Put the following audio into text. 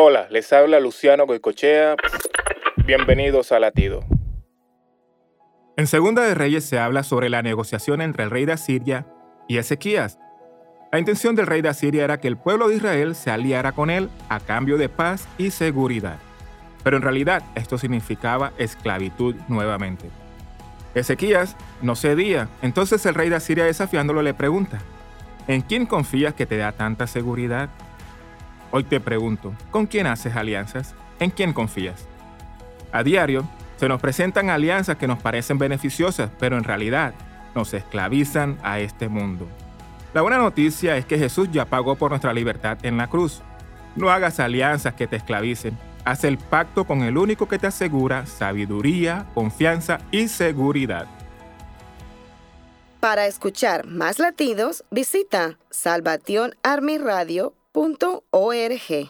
Hola, les habla Luciano Goicochea. Bienvenidos a Latido. En Segunda de Reyes se habla sobre la negociación entre el rey de Asiria y Ezequías. La intención del rey de Asiria era que el pueblo de Israel se aliara con él a cambio de paz y seguridad. Pero en realidad esto significaba esclavitud nuevamente. Ezequías no cedía, entonces el rey de Asiria desafiándolo le pregunta, ¿en quién confías que te da tanta seguridad? Hoy te pregunto, ¿con quién haces alianzas? ¿En quién confías? A diario, se nos presentan alianzas que nos parecen beneficiosas, pero en realidad nos esclavizan a este mundo. La buena noticia es que Jesús ya pagó por nuestra libertad en la cruz. No hagas alianzas que te esclavicen. Haz el pacto con el único que te asegura sabiduría, confianza y seguridad. Para escuchar más latidos, visita salvationarmyradio.org.